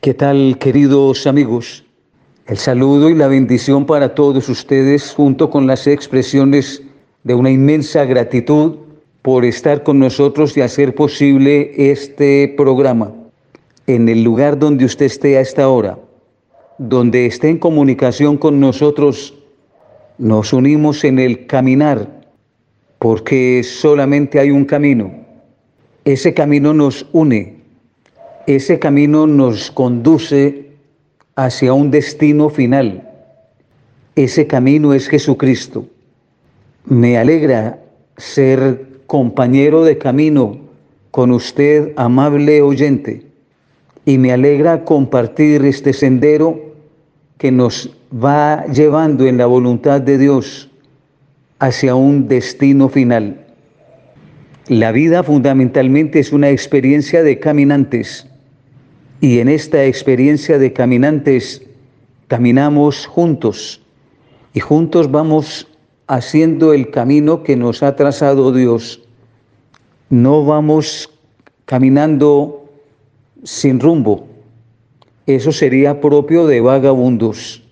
¿Qué tal, queridos amigos? El saludo y la bendición para todos ustedes, junto con las expresiones de una inmensa gratitud por estar con nosotros y hacer posible este programa. En el lugar donde usted esté a esta hora, donde esté en comunicación con nosotros, nos unimos en el caminar, porque solamente hay un camino. Ese camino nos une, ese camino nos conduce hacia un destino final. Ese camino es Jesucristo. Me alegra ser compañero de camino con usted, amable oyente, y me alegra compartir este sendero que nos va llevando en la voluntad de Dios hacia un destino final. La vida fundamentalmente es una experiencia de caminantes y en esta experiencia de caminantes caminamos juntos y juntos vamos haciendo el camino que nos ha trazado Dios. No vamos caminando sin rumbo. Eso sería propio de vagabundos.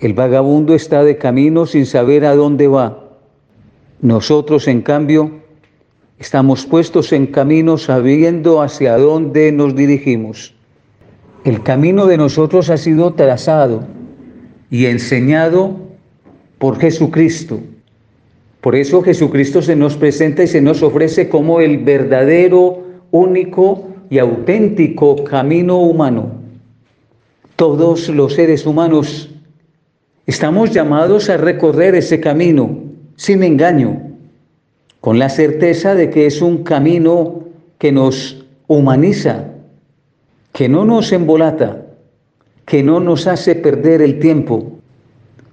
El vagabundo está de camino sin saber a dónde va. Nosotros, en cambio, estamos puestos en camino sabiendo hacia dónde nos dirigimos. El camino de nosotros ha sido trazado y enseñado por Jesucristo. Por eso Jesucristo se nos presenta y se nos ofrece como el verdadero, único y auténtico camino humano. Todos los seres humanos estamos llamados a recorrer ese camino sin engaño, con la certeza de que es un camino que nos humaniza, que no nos embolata, que no nos hace perder el tiempo,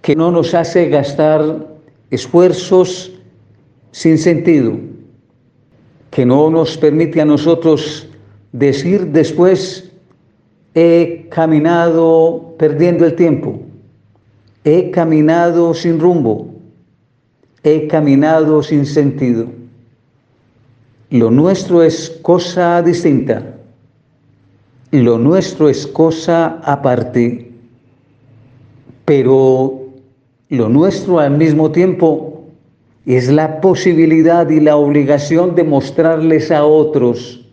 que no nos hace gastar esfuerzos sin sentido, que no nos permite a nosotros decir después, he caminado perdiendo el tiempo, he caminado sin rumbo, he caminado sin sentido. Lo nuestro es cosa distinta lo nuestro es cosa aparte, pero lo nuestro al mismo tiempo es la posibilidad y la obligación de mostrarles a otros,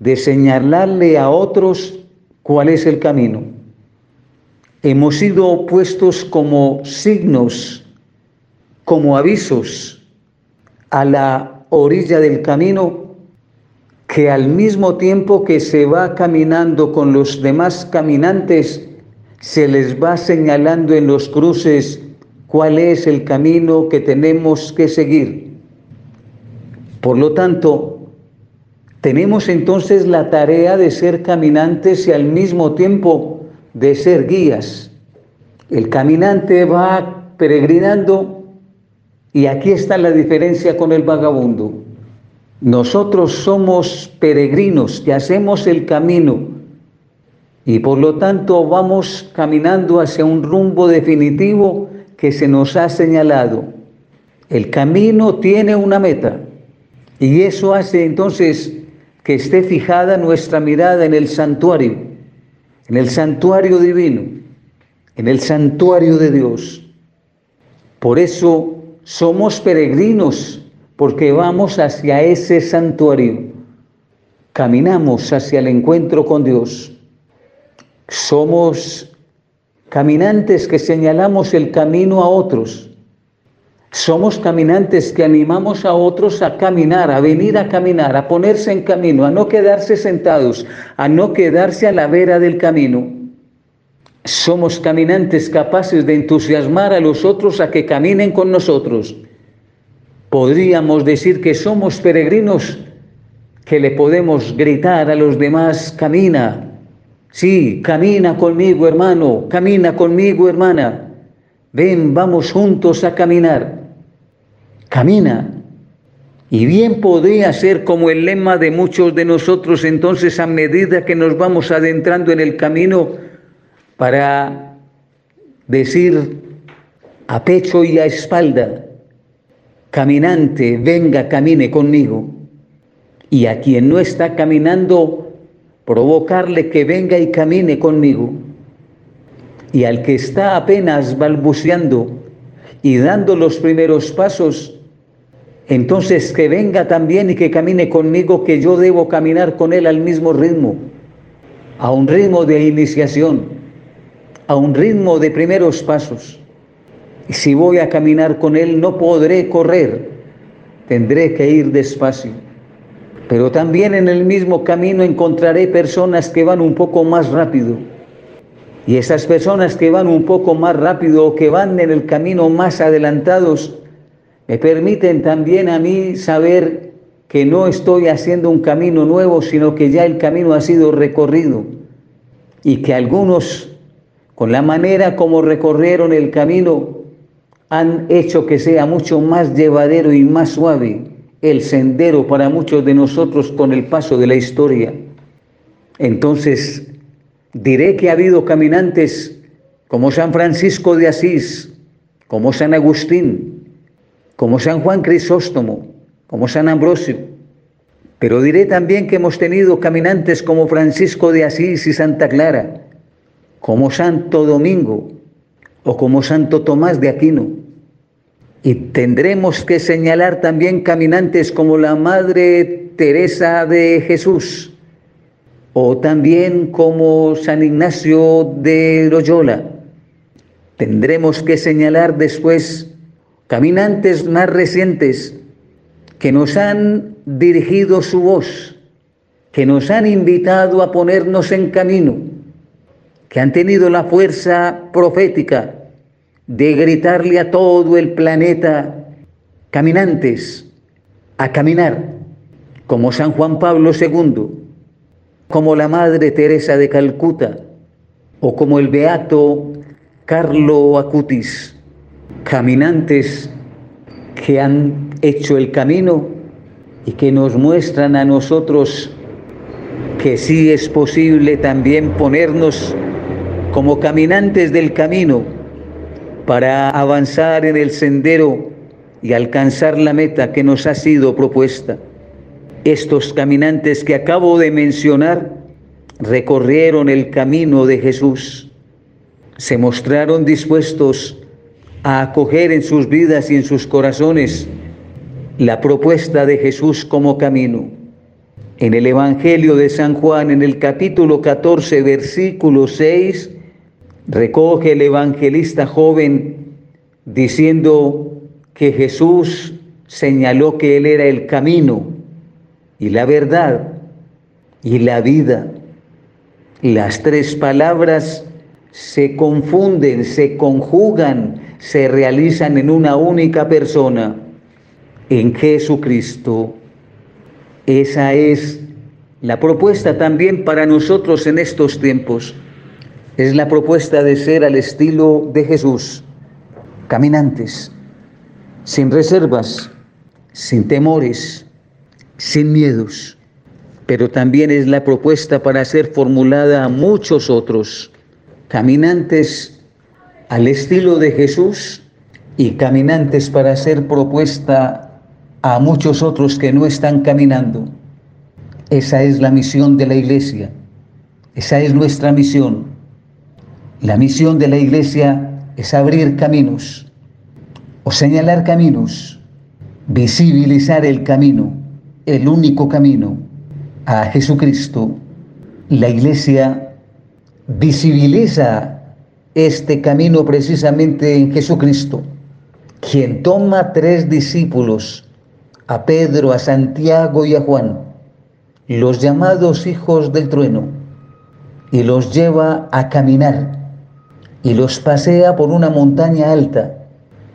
de señalarle a otros cuál es el camino. Hemos sido puestos como signos, como avisos a la orilla del camino que al mismo tiempo que se va caminando con los demás caminantes, se les va señalando en los cruces cuál es el camino que tenemos que seguir. Por lo tanto, tenemos entonces la tarea de ser caminantes y al mismo tiempo de ser guías. El caminante va peregrinando y aquí está la diferencia con el vagabundo. Nosotros somos peregrinos que hacemos el camino y por lo tanto vamos caminando hacia un rumbo definitivo que se nos ha señalado. El camino tiene una meta y eso hace entonces que esté fijada nuestra mirada en el santuario, en el santuario divino, en el santuario de Dios. Por eso somos peregrinos porque vamos hacia ese santuario, caminamos hacia el encuentro con Dios. Somos caminantes que señalamos el camino a otros. Somos caminantes que animamos a otros a caminar, a venir a caminar, a ponerse en camino, a no quedarse sentados, a no quedarse a la vera del camino. Somos caminantes capaces de entusiasmar a los otros a que caminen con nosotros podríamos decir que somos peregrinos, que le podemos gritar a los demás, camina, sí, camina conmigo hermano, camina conmigo hermana, ven, vamos juntos a caminar, camina. Y bien podría ser como el lema de muchos de nosotros entonces a medida que nos vamos adentrando en el camino para decir a pecho y a espalda, caminante, venga, camine conmigo. Y a quien no está caminando, provocarle que venga y camine conmigo. Y al que está apenas balbuceando y dando los primeros pasos, entonces que venga también y que camine conmigo, que yo debo caminar con él al mismo ritmo, a un ritmo de iniciación, a un ritmo de primeros pasos. Si voy a caminar con él, no podré correr, tendré que ir despacio. Pero también en el mismo camino encontraré personas que van un poco más rápido. Y esas personas que van un poco más rápido o que van en el camino más adelantados, me permiten también a mí saber que no estoy haciendo un camino nuevo, sino que ya el camino ha sido recorrido y que algunos, con la manera como recorrieron el camino, han hecho que sea mucho más llevadero y más suave el sendero para muchos de nosotros con el paso de la historia. Entonces, diré que ha habido caminantes como San Francisco de Asís, como San Agustín, como San Juan Crisóstomo, como San Ambrosio. Pero diré también que hemos tenido caminantes como Francisco de Asís y Santa Clara, como Santo Domingo o como Santo Tomás de Aquino. Y tendremos que señalar también caminantes como la Madre Teresa de Jesús o también como San Ignacio de Loyola. Tendremos que señalar después caminantes más recientes que nos han dirigido su voz, que nos han invitado a ponernos en camino, que han tenido la fuerza profética de gritarle a todo el planeta, caminantes, a caminar, como San Juan Pablo II, como la Madre Teresa de Calcuta, o como el Beato Carlo Acutis caminantes que han hecho el camino y que nos muestran a nosotros que sí es posible también ponernos como caminantes del camino para avanzar en el sendero y alcanzar la meta que nos ha sido propuesta. Estos caminantes que acabo de mencionar recorrieron el camino de Jesús, se mostraron dispuestos a acoger en sus vidas y en sus corazones la propuesta de Jesús como camino. En el Evangelio de San Juan, en el capítulo 14, versículo 6, recoge el evangelista joven diciendo que Jesús señaló que Él era el camino y la verdad y la vida. Las tres palabras se confunden, se conjugan se realizan en una única persona, en Jesucristo. Esa es la propuesta también para nosotros en estos tiempos. Es la propuesta de ser al estilo de Jesús, caminantes, sin reservas, sin temores, sin miedos. Pero también es la propuesta para ser formulada a muchos otros, caminantes al estilo de Jesús y caminantes para ser propuesta a muchos otros que no están caminando. Esa es la misión de la iglesia. Esa es nuestra misión. La misión de la iglesia es abrir caminos o señalar caminos, visibilizar el camino, el único camino a Jesucristo. La iglesia visibiliza este camino precisamente en Jesucristo, quien toma tres discípulos, a Pedro, a Santiago y a Juan, los llamados hijos del trueno, y los lleva a caminar y los pasea por una montaña alta.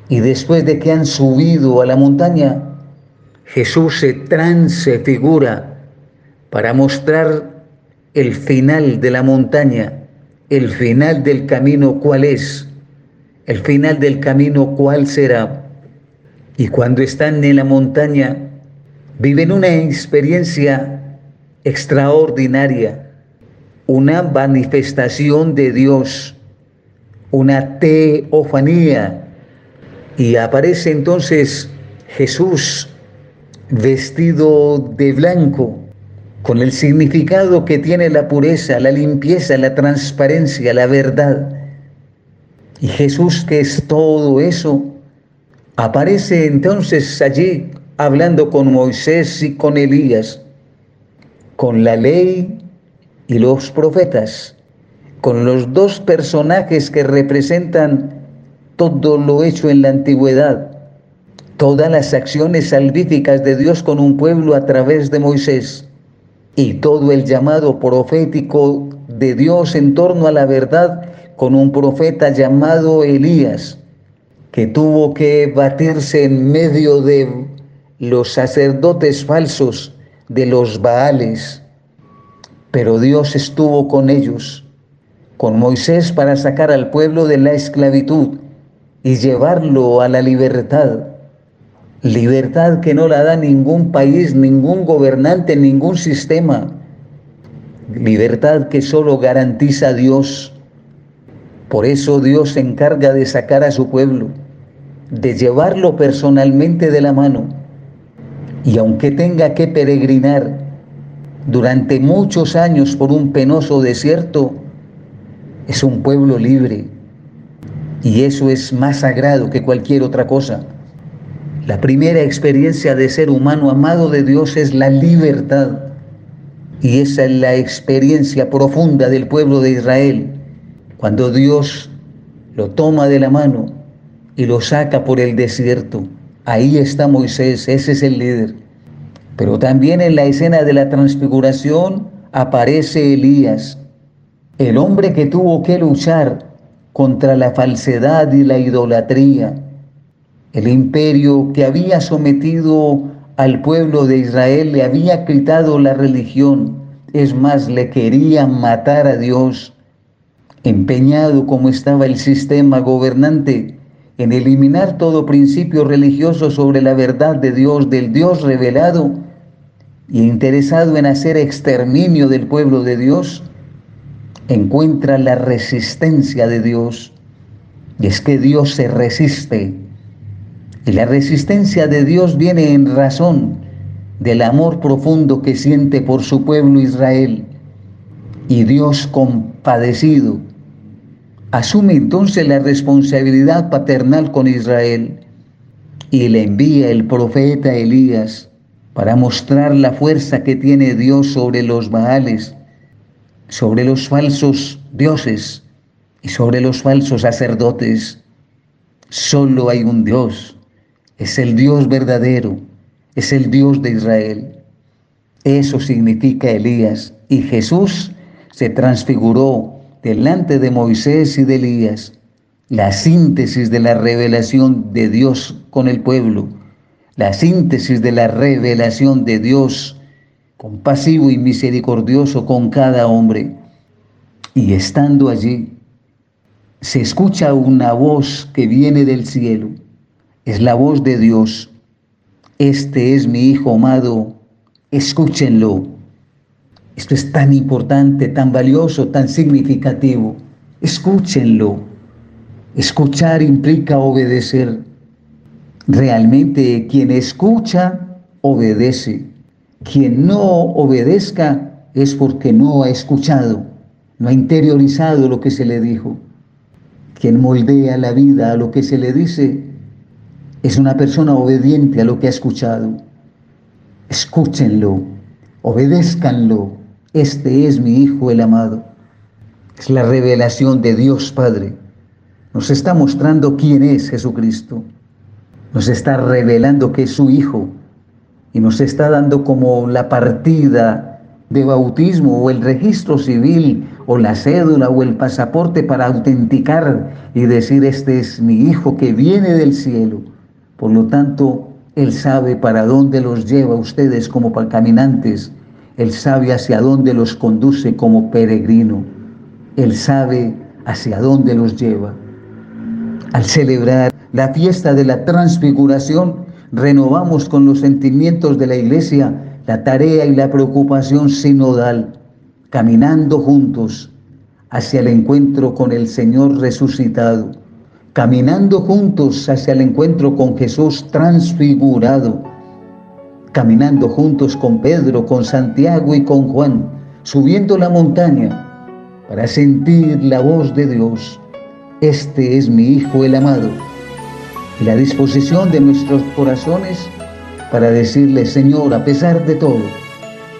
Y después de que han subido a la montaña, Jesús se transfigura para mostrar el final de la montaña el final del camino cuál es, el final del camino cuál será. Y cuando están en la montaña, viven una experiencia extraordinaria, una manifestación de Dios, una teofanía. Y aparece entonces Jesús vestido de blanco, con el significado que tiene la pureza, la limpieza, la transparencia, la verdad. Y Jesús, que es todo eso, aparece entonces allí hablando con Moisés y con Elías, con la ley y los profetas, con los dos personajes que representan todo lo hecho en la antigüedad, todas las acciones salvíficas de Dios con un pueblo a través de Moisés. Y todo el llamado profético de Dios en torno a la verdad con un profeta llamado Elías, que tuvo que batirse en medio de los sacerdotes falsos, de los Baales. Pero Dios estuvo con ellos, con Moisés para sacar al pueblo de la esclavitud y llevarlo a la libertad. Libertad que no la da ningún país, ningún gobernante, ningún sistema. Libertad que solo garantiza Dios. Por eso Dios se encarga de sacar a su pueblo, de llevarlo personalmente de la mano. Y aunque tenga que peregrinar durante muchos años por un penoso desierto, es un pueblo libre. Y eso es más sagrado que cualquier otra cosa. La primera experiencia de ser humano amado de Dios es la libertad. Y esa es la experiencia profunda del pueblo de Israel. Cuando Dios lo toma de la mano y lo saca por el desierto. Ahí está Moisés, ese es el líder. Pero también en la escena de la transfiguración aparece Elías, el hombre que tuvo que luchar contra la falsedad y la idolatría el imperio que había sometido al pueblo de Israel le había quitado la religión, es más, le querían matar a Dios. Empeñado como estaba el sistema gobernante en eliminar todo principio religioso sobre la verdad de Dios, del Dios revelado, y interesado en hacer exterminio del pueblo de Dios, encuentra la resistencia de Dios. Y es que Dios se resiste y la resistencia de Dios viene en razón del amor profundo que siente por su pueblo Israel. Y Dios compadecido asume entonces la responsabilidad paternal con Israel y le envía el profeta Elías para mostrar la fuerza que tiene Dios sobre los Baales, sobre los falsos dioses y sobre los falsos sacerdotes. Solo hay un Dios es el Dios verdadero, es el Dios de Israel. Eso significa Elías. Y Jesús se transfiguró delante de Moisés y de Elías, la síntesis de la revelación de Dios con el pueblo, la síntesis de la revelación de Dios compasivo y misericordioso con cada hombre. Y estando allí, se escucha una voz que viene del cielo es la voz de Dios. Este es mi Hijo amado, escúchenlo. Esto es tan importante, tan valioso, tan significativo. Escúchenlo. Escuchar implica obedecer. Realmente quien escucha, obedece. Quien no obedezca es porque no ha escuchado, no ha interiorizado lo que se le dijo. Quien moldea la vida a lo que se le dice, es una persona obediente a lo que ha escuchado. Escúchenlo, obedézcanlo. Este es mi Hijo el amado. Es la revelación de Dios Padre. Nos está mostrando quién es Jesucristo. Nos está revelando que es su Hijo. Y nos está dando como la partida de bautismo o el registro civil o la cédula o el pasaporte para autenticar y decir, este es mi Hijo que viene del cielo por lo tanto, Él sabe para dónde los lleva a ustedes como caminantes. Él sabe hacia dónde los conduce como peregrino. Él sabe hacia dónde los lleva. Al celebrar la fiesta de la transfiguración, renovamos con los sentimientos de la iglesia la tarea y la preocupación sinodal, caminando juntos hacia el encuentro con el Señor resucitado caminando juntos hacia el encuentro con Jesús transfigurado, caminando juntos con Pedro, con Santiago y con Juan, subiendo la montaña para sentir la voz de Dios. Este es mi Hijo el amado. La disposición de nuestros corazones para decirle, Señor, a pesar de todo,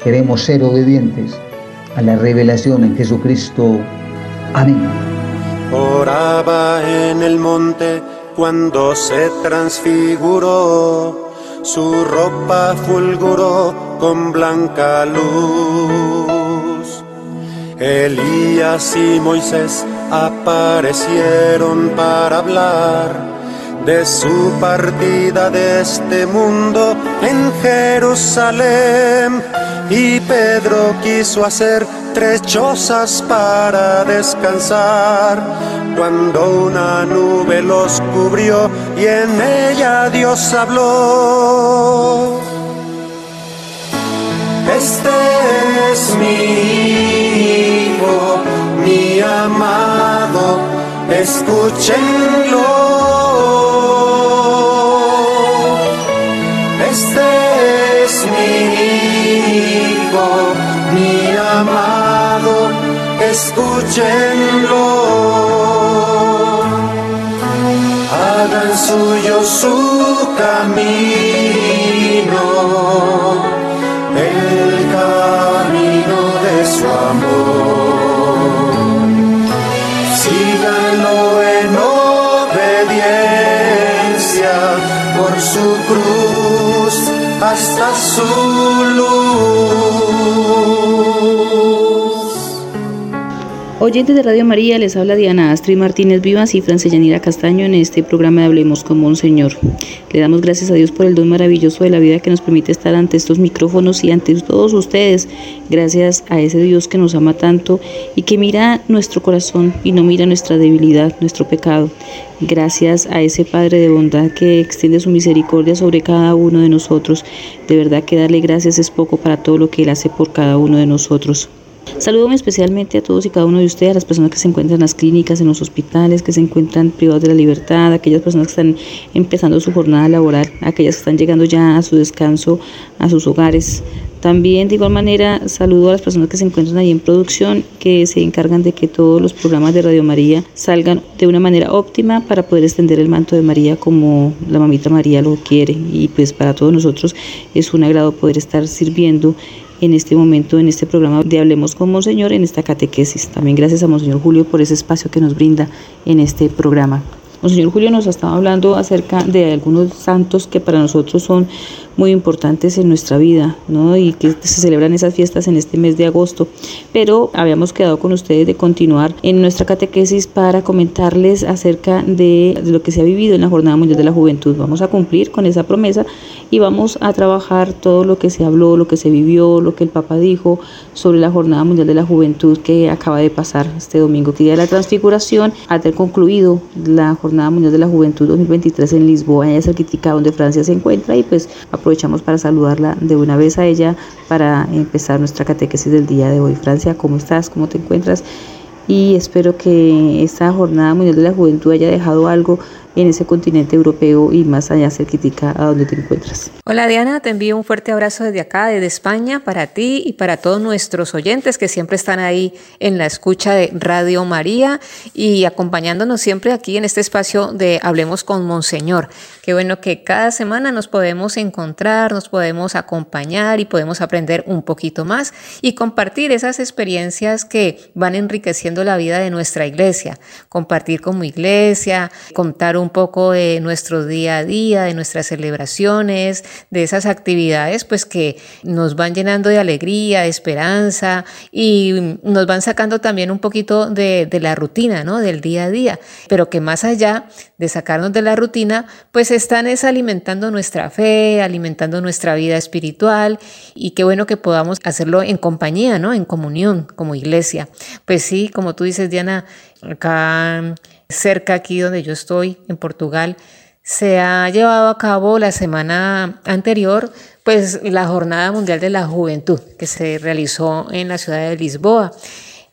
queremos ser obedientes a la revelación en Jesucristo. Amén. Oraba en el monte cuando se transfiguró, su ropa fulguró con blanca luz. Elías y Moisés aparecieron para hablar de su partida de este mundo en Jerusalén. Y Pedro quiso hacer tres chozas para descansar, cuando una nube los cubrió y en ella Dios habló. Este es mi hijo, mi amado, escúchenlo. Escúchenlo. Hagan suyo su camino, el camino de su amor. Oyentes de Radio María, les habla Diana Astrid Martínez Vivas y Francellanira Castaño en este programa de Hablemos con Monseñor. Le damos gracias a Dios por el don maravilloso de la vida que nos permite estar ante estos micrófonos y ante todos ustedes. Gracias a ese Dios que nos ama tanto y que mira nuestro corazón y no mira nuestra debilidad, nuestro pecado. Gracias a ese Padre de bondad que extiende su misericordia sobre cada uno de nosotros. De verdad que darle gracias es poco para todo lo que Él hace por cada uno de nosotros. Saludo especialmente a todos y cada uno de ustedes, a las personas que se encuentran en las clínicas, en los hospitales, que se encuentran privados de la libertad, aquellas personas que están empezando su jornada laboral, aquellas que están llegando ya a su descanso, a sus hogares. También de igual manera saludo a las personas que se encuentran ahí en producción, que se encargan de que todos los programas de Radio María salgan de una manera óptima para poder extender el manto de María como la mamita María lo quiere. Y pues para todos nosotros es un agrado poder estar sirviendo en este momento, en este programa de Hablemos con Monseñor, en esta catequesis. También gracias a Monseñor Julio por ese espacio que nos brinda en este programa. Monseñor Julio nos ha estado hablando acerca de algunos santos que para nosotros son muy importantes en nuestra vida, ¿no? Y que se celebran esas fiestas en este mes de agosto. Pero habíamos quedado con ustedes de continuar en nuestra catequesis para comentarles acerca de, lo que se ha vivido en la Jornada Mundial de la Juventud. Vamos a cumplir con esa promesa y vamos a trabajar todo lo que se habló, lo que se vivió, lo que el Papa dijo sobre la Jornada Mundial de la Juventud que acaba de pasar este domingo, día de la transfiguración, al ter concluido la Jornada Mundial de la Juventud 2023 en Lisboa, esa crítica donde Francia se encuentra y pues aprovechamos para saludarla de una vez a ella para empezar nuestra catequesis del día de hoy. Francia, ¿cómo estás? ¿Cómo te encuentras? Y espero que esta jornada mundial de la juventud haya dejado algo en ese continente europeo y más allá cerquitica a donde te encuentras. Hola Diana, te envío un fuerte abrazo desde acá, desde España, para ti y para todos nuestros oyentes que siempre están ahí en la escucha de Radio María y acompañándonos siempre aquí en este espacio de Hablemos con Monseñor. Qué bueno que cada semana nos podemos encontrar, nos podemos acompañar y podemos aprender un poquito más y compartir esas experiencias que van enriqueciendo la vida de nuestra iglesia. Compartir como iglesia, contar un un poco de nuestro día a día, de nuestras celebraciones, de esas actividades pues que nos van llenando de alegría, de esperanza y nos van sacando también un poquito de, la rutina, ¿no? Del día a día, pero que más allá de sacarnos de la rutina, pues están es alimentando nuestra fe, alimentando nuestra vida espiritual y qué bueno que podamos hacerlo en compañía, ¿no? En comunión como iglesia. Pues sí, como tú dices, Diana, acá cerca aquí donde yo estoy, en Portugal, se ha llevado a cabo la semana anterior, pues la Jornada Mundial de la Juventud, que se realizó en la ciudad de Lisboa.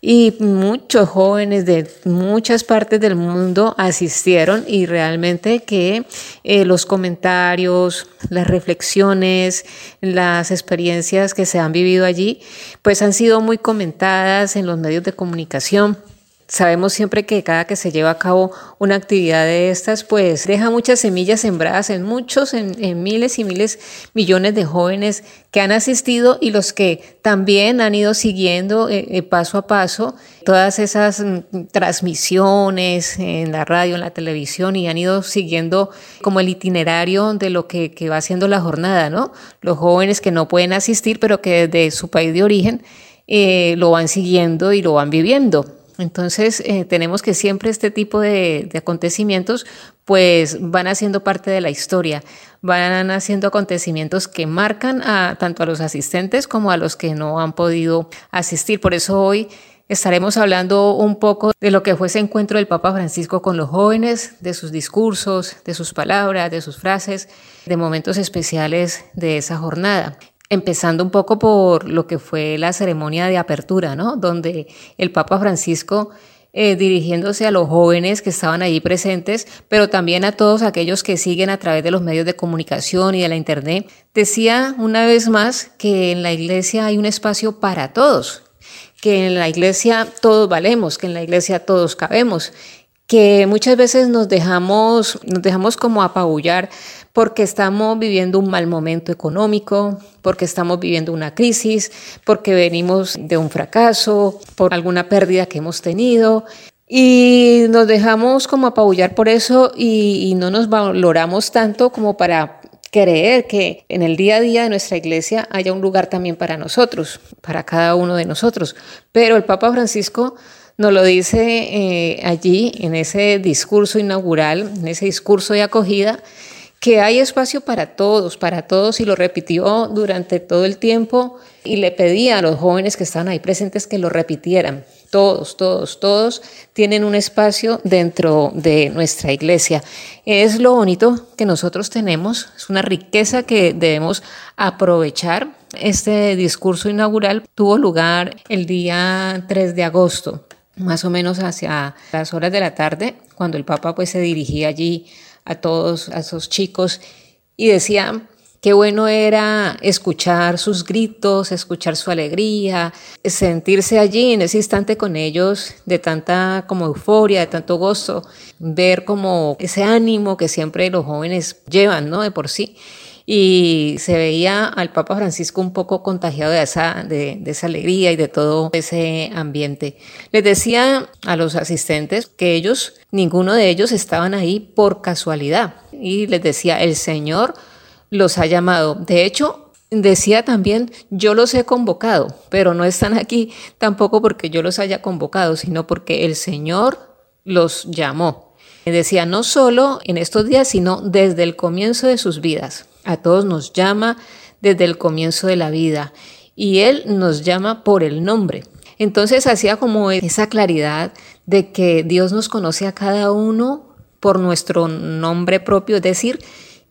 y muchos jóvenes de muchas partes del mundo asistieron y realmente que eh, los comentarios, las reflexiones, las experiencias que se han vivido allí, pues han sido muy comentadas en los medios de comunicación. Sabemos siempre que cada que se lleva a cabo una actividad de estas, pues deja muchas semillas sembradas en muchos, en, miles y miles, millones de jóvenes que han asistido y los que también han ido siguiendo eh, eh, paso a paso todas esas mm, transmisiones en la radio, en la televisión y han ido siguiendo como el itinerario de lo que, va haciendo la jornada, ¿no? Los jóvenes que no pueden asistir, pero que desde su país de origen eh, lo van siguiendo y lo van viviendo. Entonces, eh, tenemos que siempre este tipo de, acontecimientos pues van haciendo parte de la historia, van haciendo acontecimientos que marcan a, tanto a los asistentes como a los que no han podido asistir. Por eso hoy estaremos hablando un poco de lo que fue ese encuentro del Papa Francisco con los jóvenes, de sus discursos, de sus palabras, de sus frases, de momentos especiales de esa jornada empezando un poco por lo que fue la ceremonia de apertura, ¿no? Donde el Papa Francisco, eh, dirigiéndose a los jóvenes que estaban allí presentes, pero también a todos aquellos que siguen a través de los medios de comunicación y de la Internet, decía una vez más que en la iglesia hay un espacio para todos, que en la iglesia todos valemos, que en la iglesia todos cabemos, que muchas veces nos dejamos, nos dejamos como apabullar porque estamos viviendo un mal momento económico, porque estamos viviendo una crisis, porque venimos de un fracaso, por alguna pérdida que hemos tenido. Y nos dejamos como apabullar por eso y, no nos valoramos tanto como para creer que en el día a día de nuestra iglesia haya un lugar también para nosotros, para cada uno de nosotros. Pero el Papa Francisco nos lo dice eh, allí en ese discurso inaugural, en ese discurso de acogida, que hay espacio para todos, para todos, y lo repitió durante todo el tiempo y le pedía a los jóvenes que estaban ahí presentes que lo repitieran. Todos, todos, todos tienen un espacio dentro de nuestra iglesia. Es lo bonito que nosotros tenemos, es una riqueza que debemos aprovechar. Este discurso inaugural tuvo lugar el día 3 de agosto, más o menos hacia las horas de la tarde, cuando el Papa pues se dirigía allí a todos, a esos chicos, y decía qué bueno era escuchar sus gritos, escuchar su alegría, sentirse allí en ese instante con ellos de tanta como euforia, de tanto gozo, ver como ese ánimo que siempre los jóvenes llevan, ¿no? De por sí y se veía al Papa Francisco un poco contagiado de esa, de, esa alegría y de todo ese ambiente. Les decía a los asistentes que ellos, ninguno de ellos estaban ahí por casualidad y les decía, el Señor los ha llamado. De hecho, decía también, yo los he convocado, pero no están aquí tampoco porque yo los haya convocado, sino porque el Señor los llamó. Decía, no solo en estos días, sino desde el comienzo de sus vidas. A todos nos llama desde el comienzo de la vida y Él nos llama por el nombre. Entonces hacía como esa claridad de que Dios nos conoce a cada uno por nuestro nombre propio, es decir,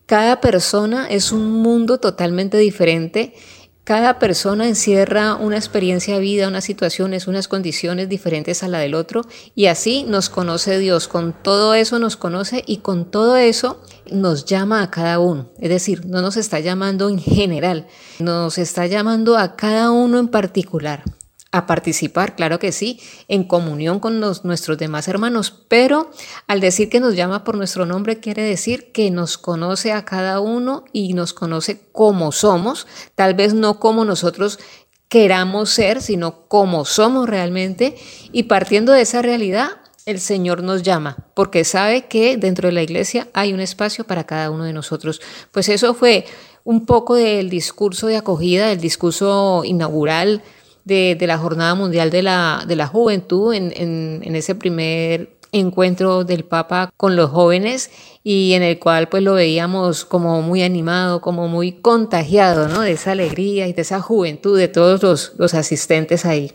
cada persona es un mundo totalmente diferente cada persona encierra una experiencia de vida, unas situaciones, unas condiciones diferentes a la del otro y así nos conoce Dios. Con todo eso nos conoce y con todo eso nos llama a cada uno. Es decir, no nos está llamando en general, nos está llamando a cada uno en particular a participar, claro que sí, en comunión con nuestros demás hermanos, pero al decir que nos llama por nuestro nombre quiere decir que nos conoce a cada uno y nos conoce como somos, tal vez no como nosotros queramos ser, sino como somos realmente, y partiendo de esa realidad, el Señor nos llama, porque sabe que dentro de la iglesia hay un espacio para cada uno de nosotros. Pues eso fue un poco del discurso de acogida, del discurso inaugural de, la Jornada Mundial de la, de la Juventud en, en, ese primer encuentro del Papa con los jóvenes y en el cual pues lo veíamos como muy animado, como muy contagiado, ¿no? De esa alegría y de esa juventud de todos los, los asistentes ahí.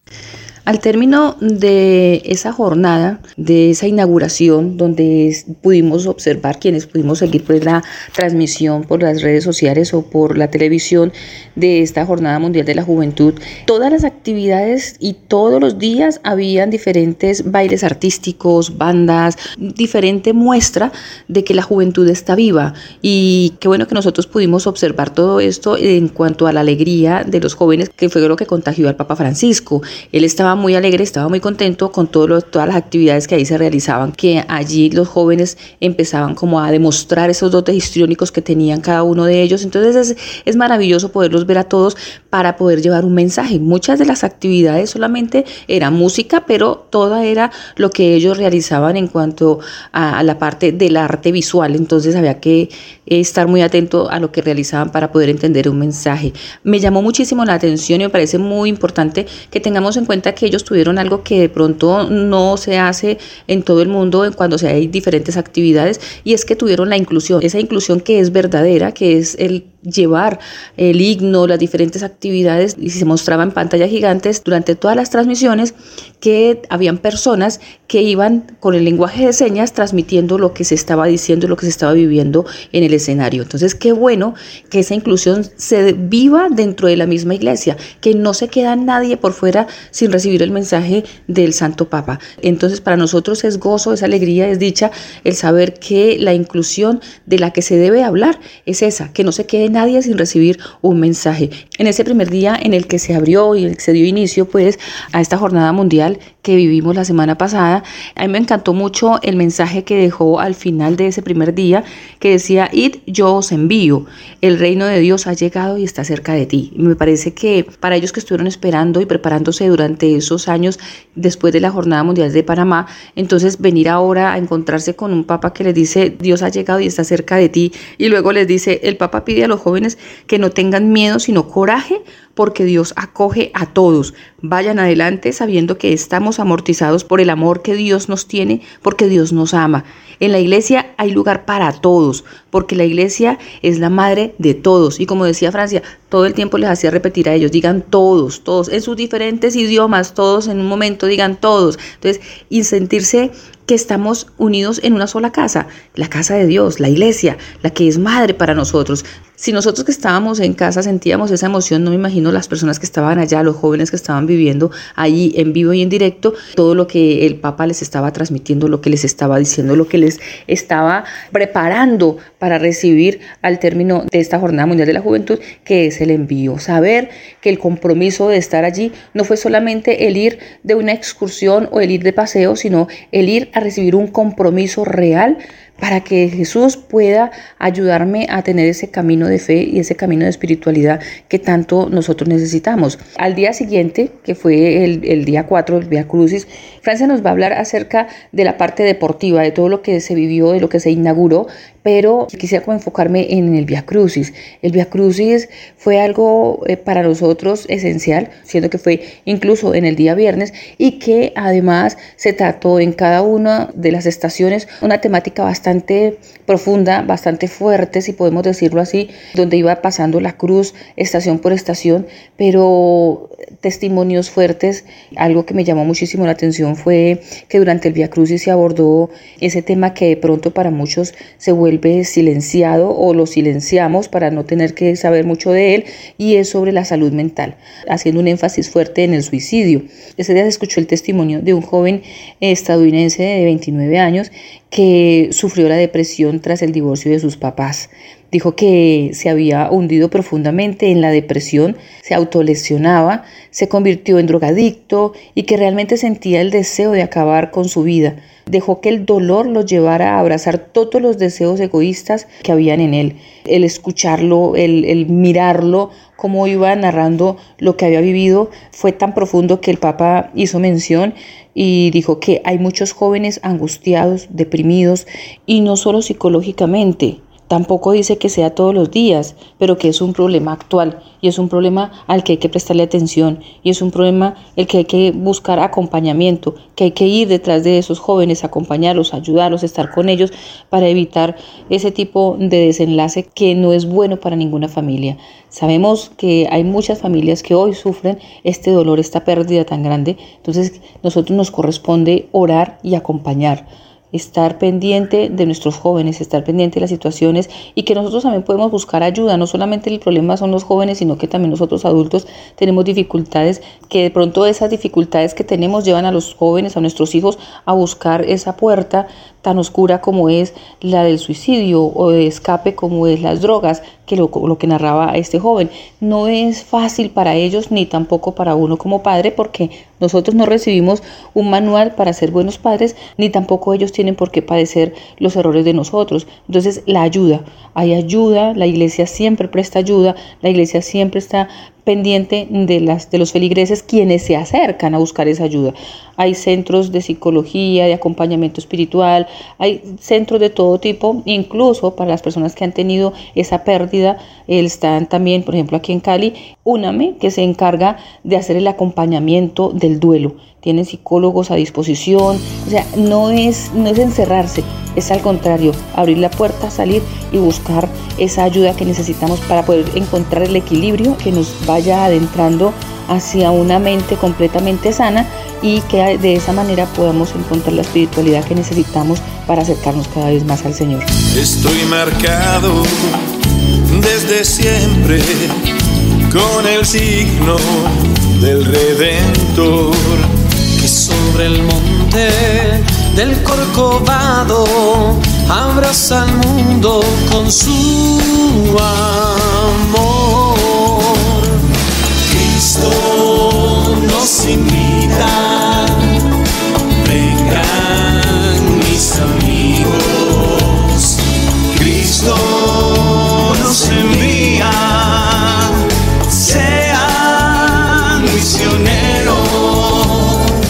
Al término de esa jornada, de esa inauguración, donde pudimos observar, quienes pudimos seguir pues, la transmisión por las redes sociales o por la televisión de esta Jornada Mundial de la Juventud, todas las actividades y todos los días habían diferentes bailes artísticos, bandas, diferente muestra de que la juventud está viva. Y qué bueno que nosotros pudimos observar todo esto en cuanto a la alegría de los jóvenes, que fue lo que contagió al Papa Francisco. Él estaba muy alegre, estaba muy contento con todas las actividades que ahí se realizaban, que allí los jóvenes empezaban como a demostrar esos dotes histriónicos que tenían cada uno de ellos. Entonces es, es maravilloso poderlos ver a todos para poder llevar un mensaje. Muchas de las actividades solamente era música, pero toda era lo que ellos realizaban en cuanto a, la parte del arte visual. Entonces había que estar muy atento a lo que realizaban para poder entender un mensaje. Me llamó muchísimo la atención y me parece muy importante que tengamos en cuenta que ellos tuvieron algo que de pronto no se hace en todo el mundo cuando se hay diferentes actividades y es que tuvieron la inclusión, esa inclusión que es verdadera, que es el llevar el himno, las diferentes actividades y se mostraba en pantallas gigantes durante todas las transmisiones que habían personas que iban con el lenguaje de señas transmitiendo lo que se estaba diciendo, lo que se estaba viviendo en el escenario. Entonces, qué bueno que esa inclusión se viva dentro de la misma iglesia, que no se queda nadie por fuera sin recibir el mensaje del Santo Papa. Entonces, para nosotros es gozo, es alegría, es dicha el saber que la inclusión de la que se debe hablar es esa, que no se quede nadie sin recibir un mensaje. En ese primer día en el que se abrió y se dio inicio pues a esta jornada mundial que vivimos la semana pasada, a mí me encantó mucho el mensaje que dejó al final de ese primer día que decía, id, yo os envío, el reino de Dios ha llegado y está cerca de ti. Y me parece que para ellos que estuvieron esperando y preparándose durante esos años después de la jornada mundial de Panamá, entonces venir ahora a encontrarse con un papa que les dice, Dios ha llegado y está cerca de ti, y luego les dice, el papa pide a los jóvenes que no tengan miedo, sino coraje, porque Dios acoge a todos. Vayan adelante sabiendo que estamos amortizados por el amor que Dios nos tiene, porque Dios nos ama. En la iglesia hay lugar para todos, porque la iglesia es la madre de todos. Y como decía Francia, todo el tiempo les hacía repetir a ellos, digan todos, todos, en sus diferentes idiomas, todos en un momento, digan todos. Entonces, y sentirse que estamos unidos en una sola casa, la casa de Dios, la iglesia, la que es madre para nosotros. Si nosotros que estábamos en casa sentíamos esa emoción, no me imagino las personas que estaban allá, los jóvenes que estaban viviendo ahí en vivo y en directo, todo lo que el Papa les estaba transmitiendo, lo que les estaba diciendo, lo que les estaba preparando para recibir al término de esta Jornada Mundial de la Juventud, que es el envío. Saber que el compromiso de estar allí no fue solamente el ir de una excursión o el ir de paseo, sino el ir a recibir un compromiso real para que Jesús pueda ayudarme a tener ese camino de fe y ese camino de espiritualidad que tanto nosotros necesitamos. Al día siguiente, que fue el, día 4, el Via Crucis, Francia nos va a hablar acerca de la parte deportiva, de todo lo que se vivió, de lo que se inauguró, pero quisiera como enfocarme en el Via Crucis. El Via Crucis fue algo eh, para nosotros esencial, siendo que fue incluso en el día viernes y que además se trató en cada una de las estaciones una temática bastante profunda, bastante fuerte, si podemos decirlo así, donde iba pasando la cruz estación por estación, pero testimonios fuertes. Algo que me llamó muchísimo la atención fue que durante el Via Crucis se abordó ese tema que de pronto para muchos se vuelve silenciado o lo silenciamos para no tener que saber mucho de él y es sobre la salud mental, haciendo un énfasis fuerte en el suicidio. Ese día se escuchó el testimonio de un joven estadounidense de 29 años que sufrió la depresión tras el divorcio de sus papás. Dijo que se había hundido profundamente en la depresión, se autolesionaba, se convirtió en drogadicto y que realmente sentía el deseo de acabar con su vida. Dejó que el dolor lo llevara a abrazar todos los deseos egoístas que habían en él. El escucharlo, el, mirarlo, cómo iba narrando lo que había vivido, fue tan profundo que el Papa hizo mención y dijo que hay muchos jóvenes angustiados, deprimidos y no solo psicológicamente, Tampoco dice que sea todos los días, pero que es un problema actual y es un problema al que hay que prestarle atención y es un problema el que hay que buscar acompañamiento, que hay que ir detrás de esos jóvenes, acompañarlos, ayudarlos, estar con ellos para evitar ese tipo de desenlace que no es bueno para ninguna familia. Sabemos que hay muchas familias que hoy sufren este dolor, esta pérdida tan grande, entonces nosotros nos corresponde orar y acompañar estar pendiente de nuestros jóvenes, estar pendiente de las situaciones y que nosotros también podemos buscar ayuda. No solamente el problema son los jóvenes, sino que también nosotros adultos tenemos dificultades, que de pronto esas dificultades que tenemos llevan a los jóvenes, a nuestros hijos, a buscar esa puerta tan oscura como es la del suicidio o de escape como es las drogas, que lo, que narraba este joven. No es fácil para ellos ni tampoco para uno como padre porque nosotros no recibimos un manual para ser buenos padres ni tampoco ellos tienen por qué padecer los errores de nosotros. Entonces la ayuda, hay ayuda, la iglesia siempre presta ayuda, la iglesia siempre está pendiente de, las, de los feligreses quienes se acercan a buscar esa ayuda. Hay centros de psicología, de acompañamiento espiritual, hay centros de todo tipo, incluso para las personas que han tenido esa pérdida, están también, por ejemplo, aquí en Cali, UNAME, que se encarga de hacer el acompañamiento del duelo tienen psicólogos a disposición, o sea, no es, no es encerrarse, es al contrario, abrir la puerta, salir y buscar esa ayuda que necesitamos para poder encontrar el equilibrio que nos vaya adentrando hacia una mente completamente sana y que de esa manera podamos encontrar la espiritualidad que necesitamos para acercarnos cada vez más al Señor. Estoy marcado desde siempre con el signo del Redentor sobre el monte del Corcovado abraza al mundo con su amor. Cristo nos invita,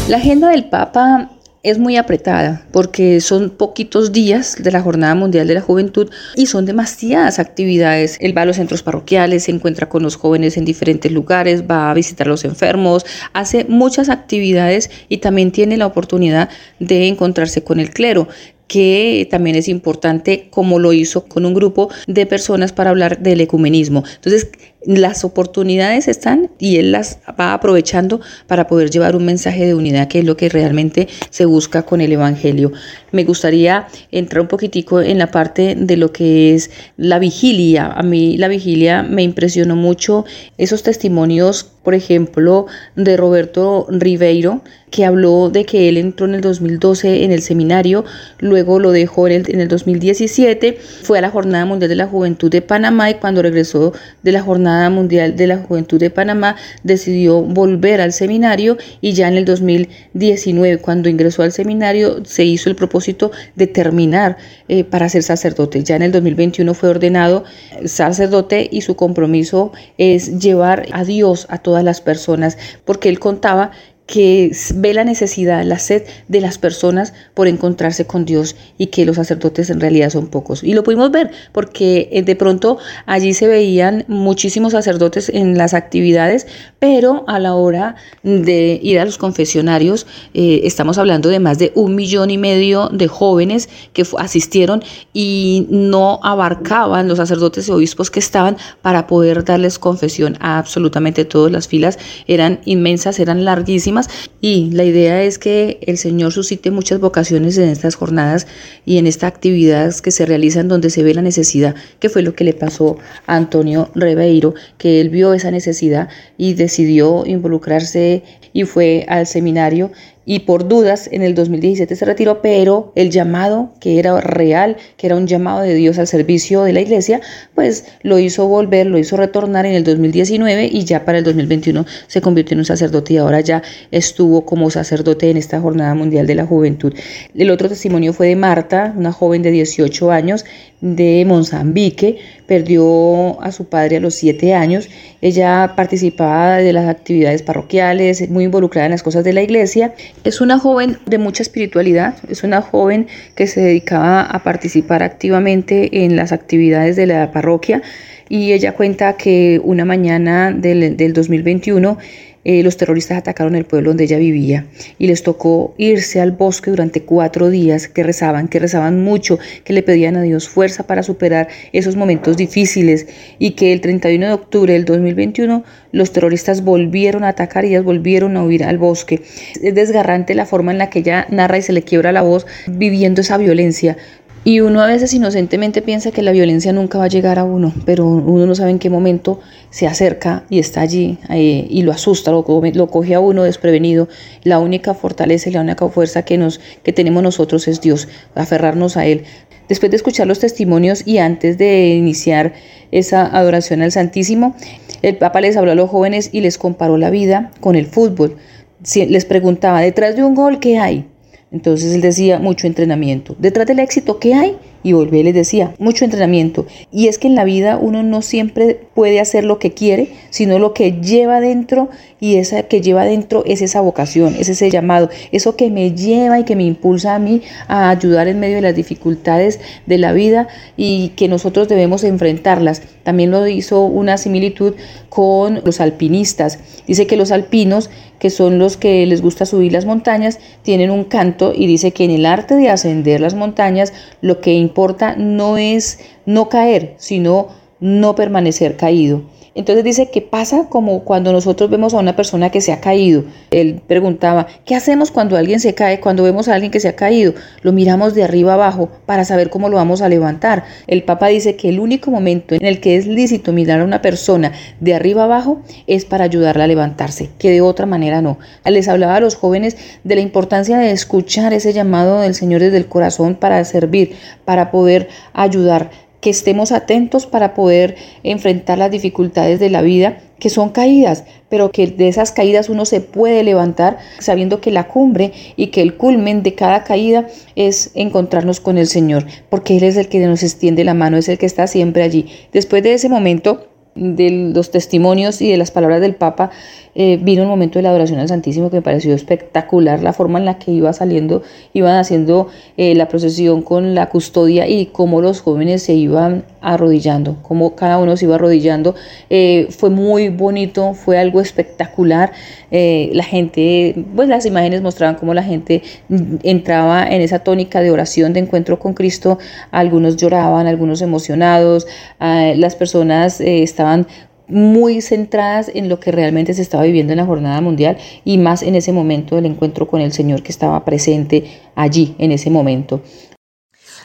La agenda del Papa es muy apretada porque son poquitos días de la Jornada Mundial de la Juventud y son demasiadas actividades. Él va a los centros parroquiales, se encuentra con los jóvenes en diferentes lugares, va a visitar a los enfermos, hace muchas actividades y también tiene la oportunidad de encontrarse con el clero que también es importante como lo hizo con un grupo de personas para hablar del ecumenismo. Entonces, las oportunidades están y él las va aprovechando para poder llevar un mensaje de unidad, que es lo que realmente se busca con el Evangelio. Me gustaría entrar un poquitico en la parte de lo que es la vigilia. A mí la vigilia me impresionó mucho esos testimonios, por ejemplo, de Roberto Ribeiro, que habló de que él entró en el 2012 en el seminario, luego lo dejó en el, en el 2017, fue a la Jornada Mundial de la Juventud de Panamá y cuando regresó de la Jornada Mundial de la Juventud de Panamá decidió volver al seminario y ya en el 2019 cuando ingresó al seminario se hizo el propósito de terminar eh, para ser sacerdote. Ya en el 2021 fue ordenado sacerdote y su compromiso es llevar a Dios a todas las personas porque él contaba que ve la necesidad, la sed de las personas por encontrarse con Dios y que los sacerdotes en realidad son pocos. Y lo pudimos ver porque eh, de pronto allí se veían muchísimos sacerdotes en las actividades, pero a la hora de ir a los confesionarios eh, estamos hablando de más de un millón y medio de jóvenes que asistieron y no abarcaban los sacerdotes y obispos que estaban para poder darles confesión a absolutamente todas las filas. Eran inmensas, eran larguísimas y la idea es que el Señor suscite muchas vocaciones en estas jornadas y en estas actividades que se realizan donde se ve la necesidad, que fue lo que le pasó a Antonio Rebeiro, que él vio esa necesidad y decidió involucrarse y fue al seminario y por dudas en el 2017 se retiró, pero el llamado que era real, que era un llamado de Dios al servicio de la iglesia, pues lo hizo volver, lo hizo retornar en el 2019 y ya para el 2021 se convirtió en un sacerdote y ahora ya estuvo como sacerdote en esta Jornada Mundial de la Juventud. El otro testimonio fue de Marta, una joven de 18 años de Mozambique, perdió a su padre a los 7 años Ella participaba de las actividades parroquiales, muy involucrada en las cosas de la iglesia. Es una joven de mucha espiritualidad, es una joven que se dedicaba a participar activamente en las actividades de la parroquia y ella cuenta que una mañana del, del 2021 eh, los terroristas atacaron el pueblo donde ella vivía y les tocó irse al bosque durante cuatro días, que rezaban, que rezaban mucho, que le pedían a Dios fuerza para superar esos momentos difíciles y que el 31 de octubre del 2021 los terroristas volvieron a atacar y ellas volvieron a huir al bosque. Es desgarrante la forma en la que ella narra y se le quiebra la voz viviendo esa violencia, y uno a veces inocentemente piensa que la violencia nunca va a llegar a uno, pero uno no sabe en qué momento se acerca y está allí eh, y lo asusta, lo, lo, coge a uno desprevenido. La única fortaleza y la única fuerza que, nos, que tenemos nosotros es Dios, aferrarnos a Él. Después de escuchar los testimonios y antes de iniciar esa adoración al Santísimo, el Papa les habló a los jóvenes y les comparó la vida con el fútbol. Les preguntaba, detrás de un gol, ¿qué hay? Entonces él decía, mucho entrenamiento. Detrás del éxito, ¿qué hay? Y volví y les decía, mucho entrenamiento. Y es que en la vida uno no siempre puede hacer lo que quiere, sino lo que lleva dentro y esa que lleva dentro es esa vocación, es ese llamado, eso que me lleva y que me impulsa a mí a ayudar en medio de las dificultades de la vida y que nosotros debemos enfrentarlas. También lo hizo una similitud con los alpinistas. Dice que los alpinos que son los que les gusta subir las montañas, tienen un canto y dice que en el arte de ascender las montañas lo que importa no es no caer, sino no permanecer caído. Entonces dice que pasa como cuando nosotros vemos a una persona que se ha caído. Él preguntaba, ¿qué hacemos cuando alguien se cae? Cuando vemos a alguien que se ha caído, lo miramos de arriba abajo para saber cómo lo vamos a levantar. El Papa dice que el único momento en el que es lícito mirar a una persona de arriba abajo es para ayudarla a levantarse, que de otra manera no. Les hablaba a los jóvenes de la importancia de escuchar ese llamado del Señor desde el corazón para servir, para poder ayudar que estemos atentos para poder enfrentar las dificultades de la vida, que son caídas, pero que de esas caídas uno se puede levantar sabiendo que la cumbre y que el culmen de cada caída es encontrarnos con el Señor, porque Él es el que nos extiende la mano, es el que está siempre allí. Después de ese momento, de los testimonios y de las palabras del Papa, eh, vino un momento de la adoración al Santísimo que me pareció espectacular, la forma en la que iba saliendo, iban haciendo eh, la procesión con la custodia y cómo los jóvenes se iban arrodillando, cómo cada uno se iba arrodillando. Eh, fue muy bonito, fue algo espectacular. la gente, pues las imágenes mostraban cómo la gente entraba en esa tónica de oración, de encuentro con Cristo. Algunos lloraban, algunos emocionados, ah, las personas estaban muy centradas en lo que realmente se estaba viviendo en la jornada mundial y más en ese momento del encuentro con el Señor que estaba presente allí en ese momento.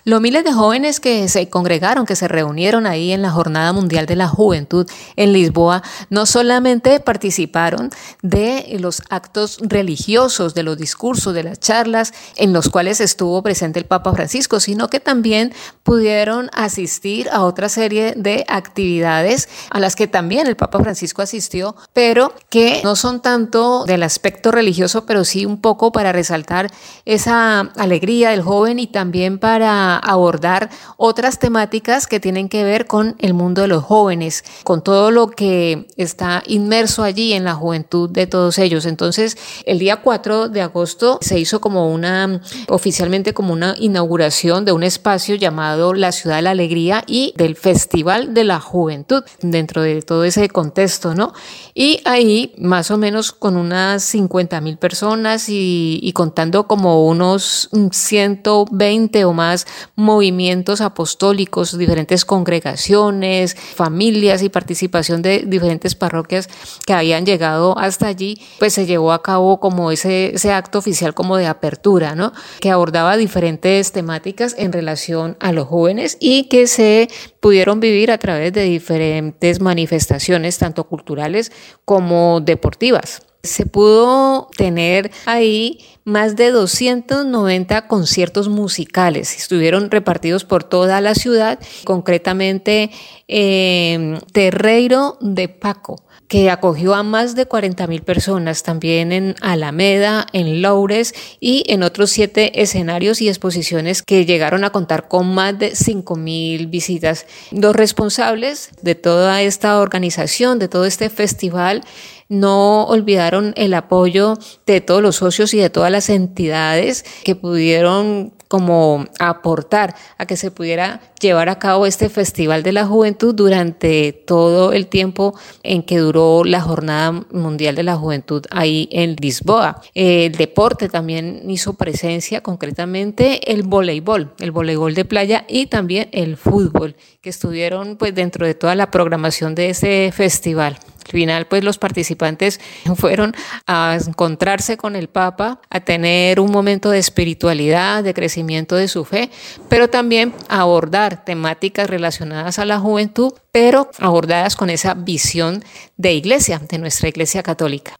Los miles de jóvenes que se congregaron, que se reunieron ahí en la Jornada Mundial de la Juventud en Lisboa, no solamente participaron de los actos religiosos, de los discursos, de las charlas en los cuales estuvo presente el Papa Francisco, sino que también pudieron asistir a otra serie de actividades a las que también el Papa Francisco asistió, pero que no son tanto del aspecto religioso, pero sí un poco para resaltar esa alegría del joven y también para abordar otras temáticas que tienen que ver con el mundo de los jóvenes, con todo lo que está inmerso allí en la juventud de todos ellos. Entonces, el día 4 de agosto se hizo como una, oficialmente como una inauguración de un espacio llamado La Ciudad de la Alegría y del Festival de la Juventud dentro de todo ese contexto, ¿no? Y ahí, más o menos con unas 50 mil personas y, contando como unos 120 o más movimientos apostólicos, diferentes congregaciones, familias y participación de diferentes parroquias que habían llegado hasta allí, pues se llevó a cabo como ese, ese acto oficial como de apertura, ¿no? Que abordaba diferentes temáticas en relación a los jóvenes y que se pudieron vivir a través de diferentes manifestaciones, tanto culturales como deportivas. Se pudo tener ahí más de 290 conciertos musicales. Estuvieron repartidos por toda la ciudad, concretamente en Terreiro de Paco. que acogió a más de 40 mil personas, también en Alameda, en Loures y en otros siete escenarios y exposiciones que llegaron a contar con más de 5 mil visitas. Los responsables de toda esta organización, de todo este festival, no olvidaron el apoyo de todos los socios y de todas las entidades que pudieron como aportar a que se pudiera llevar a cabo este Festival de la Juventud durante todo el tiempo en que duró la Jornada Mundial de la Juventud ahí en Lisboa. El deporte también hizo presencia, concretamente el voleibol, el voleibol de playa y también el fútbol, que estuvieron pues dentro de toda la programación de ese festival. Al final, pues los participantes fueron a encontrarse con el Papa, a tener un momento de espiritualidad, de crecimiento de su fe, pero también a abordar temáticas relacionadas a la juventud, pero abordadas con esa visión de iglesia, de nuestra iglesia católica.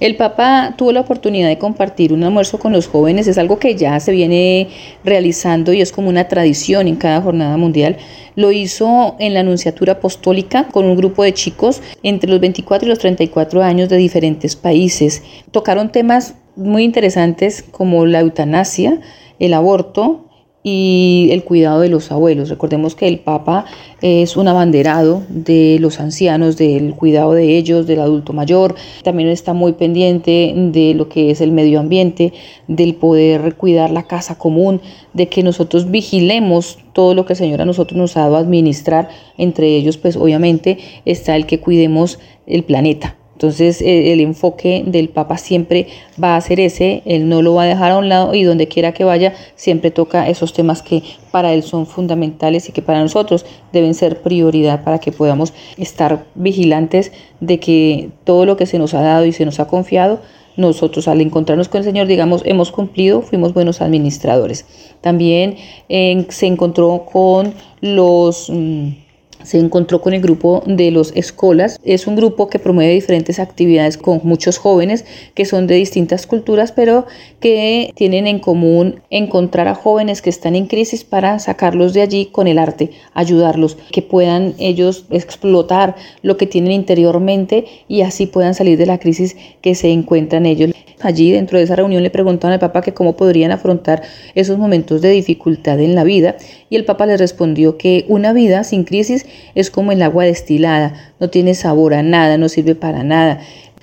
El Papa tuvo la oportunidad de compartir un almuerzo con los jóvenes, es algo que ya se viene realizando y es como una tradición en cada jornada mundial. Lo hizo en la Anunciatura Apostólica con un grupo de chicos entre los 24 y los 34 años de diferentes países. Tocaron temas muy interesantes como la eutanasia, el aborto, y el cuidado de los abuelos. Recordemos que el Papa es un abanderado de los ancianos, del cuidado de ellos, del adulto mayor. También está muy pendiente de lo que es el medio ambiente, del poder cuidar la casa común, de que nosotros vigilemos todo lo que el Señor a nosotros nos ha dado a administrar. Entre ellos, pues obviamente está el que cuidemos el planeta. Entonces eh, el enfoque del Papa siempre va a ser ese, él no lo va a dejar a un lado y donde quiera que vaya siempre toca esos temas que para él son fundamentales y que para nosotros deben ser prioridad para que podamos estar vigilantes de que todo lo que se nos ha dado y se nos ha confiado, nosotros al encontrarnos con el Señor, digamos, hemos cumplido, fuimos buenos administradores. También se encontró con los... Mm, se encontró con el grupo de los escolas. Es un grupo que promueve diferentes actividades con muchos jóvenes que son de distintas culturas, pero que tienen en común encontrar a jóvenes que están en crisis para sacarlos de allí con el arte, ayudarlos, que puedan ellos explotar lo que tienen interiormente y así puedan salir de la crisis que se encuentran ellos. Allí dentro de esa reunión le preguntaron al Papa que cómo podrían afrontar esos momentos de dificultad en la vida y el Papa les respondió que una vida sin crisis es como el agua destilada, no tiene sabor a nada, no sirve para nada.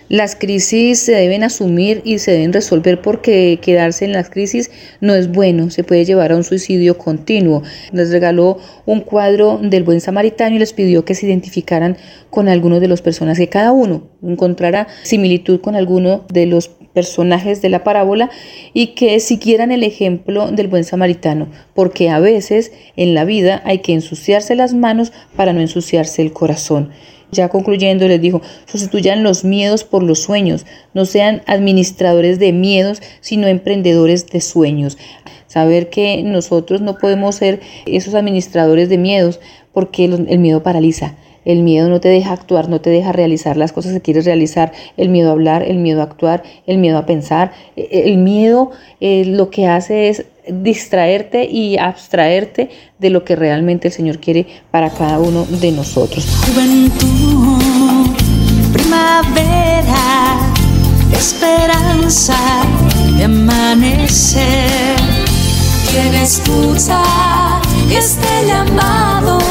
Las crisis se deben asumir y se deben resolver porque quedarse en las crisis no es bueno, se puede llevar a un suicidio continuo. Les regaló un cuadro del buen samaritano y les pidió que se identificaran con algunos de los personas que cada uno encontrara similitud con alguno de los personajes de la parábola y que siguieran el ejemplo del buen samaritano, porque a veces en la vida hay que ensuciarse las manos para no ensuciarse el corazón. Ya concluyendo, les dijo, sustituyan los miedos por los sueños, no sean administradores de miedos, sino emprendedores de sueños. Saber que nosotros no podemos ser esos administradores de miedos porque el miedo paraliza. El miedo no te deja actuar, no te deja realizar las cosas que quieres realizar. El miedo a hablar, el miedo a actuar, el miedo a pensar. E, el miedo eh, lo que hace es distraerte y abstraerte de lo que realmente el Señor quiere para cada uno de nosotros. Juventud, primavera, esperanza de amanecer. Escucha este llamado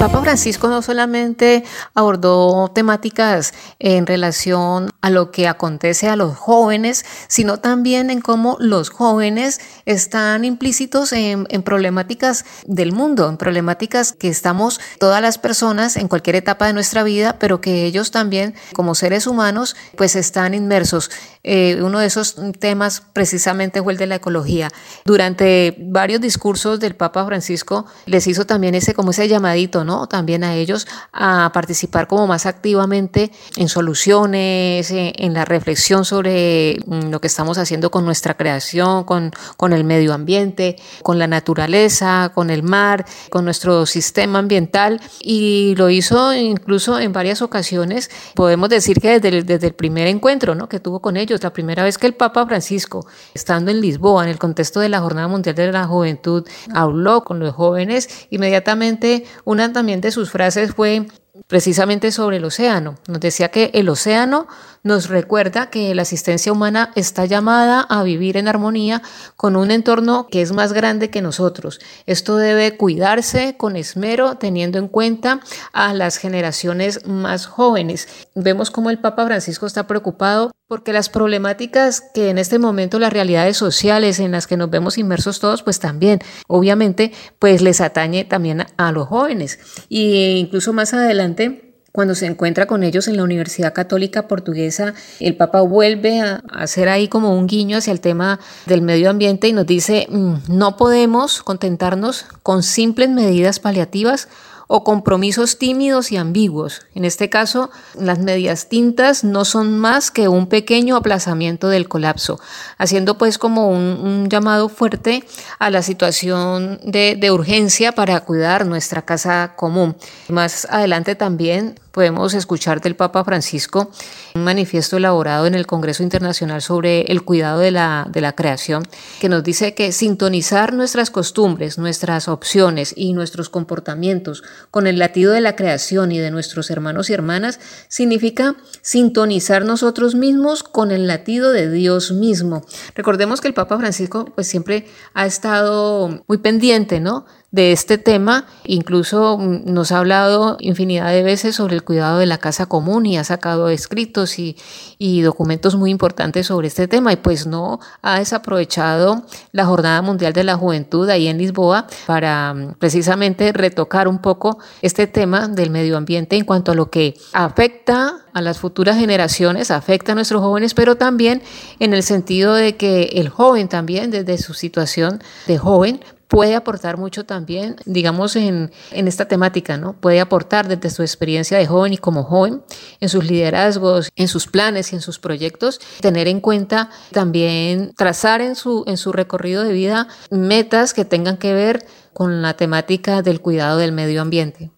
Papa Francisco no solamente abordó temáticas en relación a lo que acontece a los jóvenes, sino también en cómo los jóvenes están implícitos en, problemáticas del mundo, en problemáticas que estamos todas las personas en cualquier etapa de nuestra vida, pero que ellos también como seres humanos pues están inmersos. Eh, uno de esos temas precisamente fue el de la ecología. Durante varios discursos del Papa Francisco les hizo también ese como ese llamadito ¿no? También a ellos a participar como más activamente en soluciones, eh, en, la reflexión sobre mm, lo que estamos haciendo con nuestra creación, con, con el medio ambiente, con la naturaleza, con el mar, con nuestro sistema ambiental y lo hizo incluso en varias ocasiones, podemos decir que desde el, desde el primer encuentro ¿no? que tuvo con ellos, la primera vez que el Papa Francisco, estando en Lisboa, en el contexto de la Jornada Mundial de la Juventud, habló con los jóvenes, inmediatamente una también de sus frases fue precisamente sobre el océano. Nos decía que el océano nos recuerda que la asistencia humana está llamada a vivir en armonía con un entorno que es más grande que nosotros. Esto debe cuidarse con esmero, teniendo en cuenta a las generaciones más jóvenes. Vemos cómo el Papa Francisco está preocupado porque las problemáticas que en este momento las realidades sociales en las que nos vemos inmersos todos, pues también, obviamente, pues les atañe también a los jóvenes. Y incluso más adelante cuando se encuentra con ellos en la Universidad Católica Portuguesa, el Papa vuelve a hacer ahí como un guiño hacia el tema del medio ambiente y nos dice, mm, no podemos contentarnos con simples medidas paliativas o compromisos tímidos y ambiguos. En este caso, las medias tintas no son más que un pequeño aplazamiento del colapso, haciendo pues como un, llamado fuerte a la situación de, de urgencia para cuidar nuestra casa común. Más adelante también podemos escuchar del Papa Francisco un manifiesto elaborado en el Congreso Internacional sobre el cuidado de la, de la creación, que nos dice que sintonizar nuestras costumbres, nuestras opciones y nuestros comportamientos con el latido de la creación y de nuestros hermanos y hermanas significa sintonizar nosotros mismos con el latido de Dios mismo. Recordemos que el Papa Francisco pues siempre ha estado muy pendiente, ¿no? De este tema. Incluso mm, nos ha hablado infinidad de veces sobre el cuidado de la casa común y ha sacado escritos y, y, documentos muy importantes sobre este tema y pues no ha desaprovechado la Jornada Mundial de la Juventud ahí en Lisboa para mm, precisamente retocar un poco este tema del medio ambiente en cuanto a lo que afecta a las futuras generaciones, afecta a nuestros jóvenes, pero también en el sentido de que el joven también, desde su situación de joven, puede aportar mucho también, digamos, en, en, esta temática, ¿no? Puede aportar desde su experiencia de joven y como joven, en sus liderazgos, en sus planes y en sus proyectos, tener en cuenta también trazar en su, en su recorrido de vida metas que tengan que ver con la temática del cuidado del medio ambiente.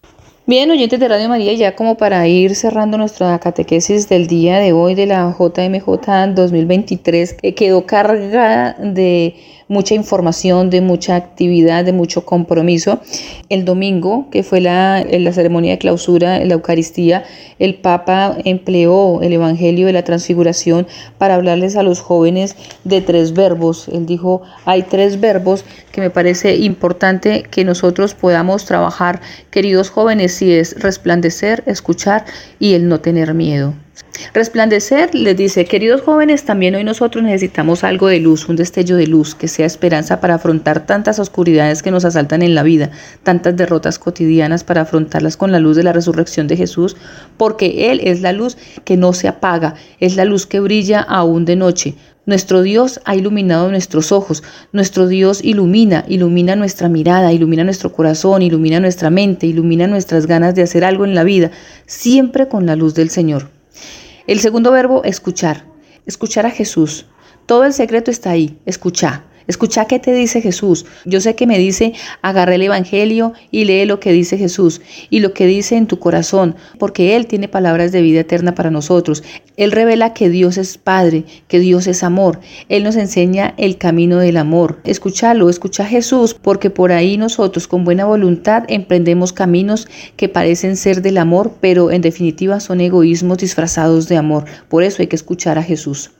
Bien, oyentes de Radio María, ya como para ir cerrando nuestra catequesis del día de hoy de la JMJ 2023, que quedó cargada de mucha información, de mucha actividad, de mucho compromiso. El domingo, que fue la, la ceremonia de clausura, la Eucaristía, el Papa empleó el Evangelio de la Transfiguración para hablarles a los jóvenes de tres verbos. Él dijo, hay tres verbos que me parece importante que nosotros podamos trabajar, queridos jóvenes, si es resplandecer, escuchar y el no tener miedo. Resplandecer les dice, queridos jóvenes, también hoy nosotros necesitamos algo de luz, un destello de luz que sea esperanza para afrontar tantas oscuridades que nos asaltan en la vida, tantas derrotas cotidianas para afrontarlas con la luz de la resurrección de Jesús, porque Él es la luz que no se apaga, es la luz que brilla aún de noche. Nuestro Dios ha iluminado nuestros ojos, nuestro Dios ilumina, ilumina nuestra mirada, ilumina nuestro corazón, ilumina nuestra mente, ilumina nuestras ganas de hacer algo en la vida, siempre con la luz del Señor. El segundo verbo, escuchar. Escuchar a Jesús. Todo el secreto está ahí, escuchar. Escucha qué te dice Jesús. Yo sé que me dice, agarre el Evangelio y lee lo que dice Jesús y lo que dice en tu corazón, porque Él tiene palabras de vida eterna para nosotros. Él revela que Dios es Padre, que Dios es amor. Él nos enseña el camino del amor. Escúchalo, escucha a Jesús, porque por ahí nosotros con buena voluntad emprendemos caminos que parecen ser del amor, pero en definitiva son egoísmos disfrazados de amor. Por eso hay que escuchar a Jesús.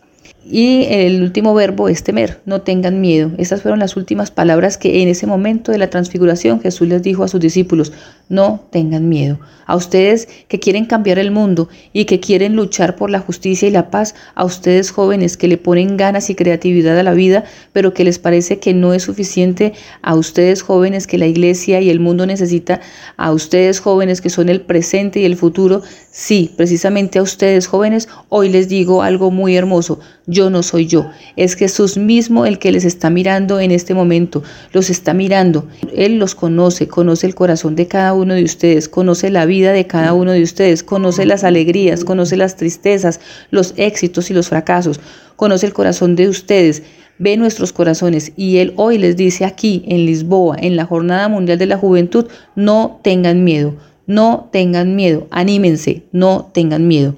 Y el último verbo es temer, no tengan miedo. Estas fueron las últimas palabras que en ese momento de la transfiguración Jesús les dijo a sus discípulos, no tengan miedo. A ustedes que quieren cambiar el mundo y que quieren luchar por la justicia y la paz, a ustedes jóvenes que le ponen ganas y creatividad a la vida, pero que les parece que no es suficiente, a ustedes jóvenes que la iglesia y el mundo necesita, a ustedes jóvenes que son el presente y el futuro, sí, precisamente a ustedes jóvenes, hoy les digo algo muy hermoso yo no soy yo. Es Jesús mismo el que les está mirando en este momento. Los está mirando. Él los conoce, conoce el corazón de cada uno de ustedes, conoce la vida de cada uno de ustedes, conoce las alegrías, conoce las tristezas, los éxitos y los fracasos, conoce el corazón de ustedes ve nuestros corazones y Él hoy les dice aquí en Lisboa, en la Jornada Mundial de la Juventud, no tengan miedo, no tengan miedo, anímense, no tengan miedo.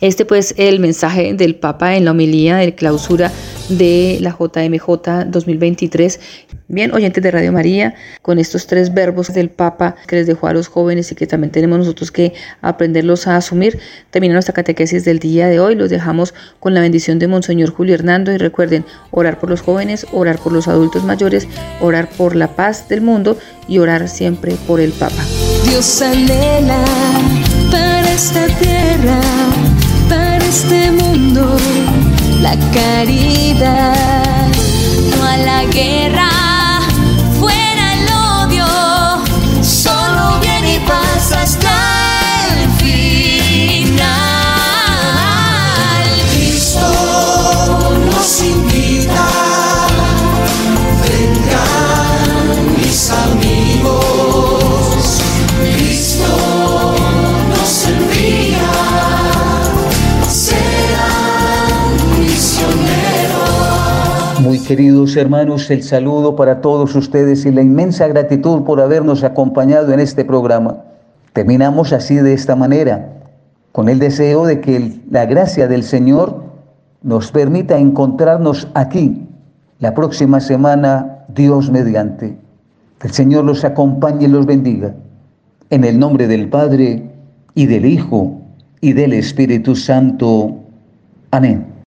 Este pues el mensaje del Papa en la homilía de clausura de la JMJ 2023. Bien, oyentes de Radio María, con estos tres verbos del Papa que les dejó a los jóvenes y que también tenemos nosotros que aprenderlos a asumir, termina nuestra catequesis del día de hoy. Los dejamos con la bendición de Monseñor Julio Hernando y recuerden orar por los jóvenes, orar por los adultos mayores, orar por la paz del mundo y orar siempre por el Papa. Dios anhela para esta tierra, este mundo la caridad, no a la guerra, queridos hermanos, el saludo para todos ustedes y la inmensa gratitud por habernos acompañado en este programa. Terminamos así de esta manera, con el deseo de que la gracia del Señor nos permita encontrarnos aquí la próxima semana, Dios mediante. Que el Señor los acompañe y los bendiga. En el nombre del Padre, y del Hijo, y del Espíritu Santo. Amén.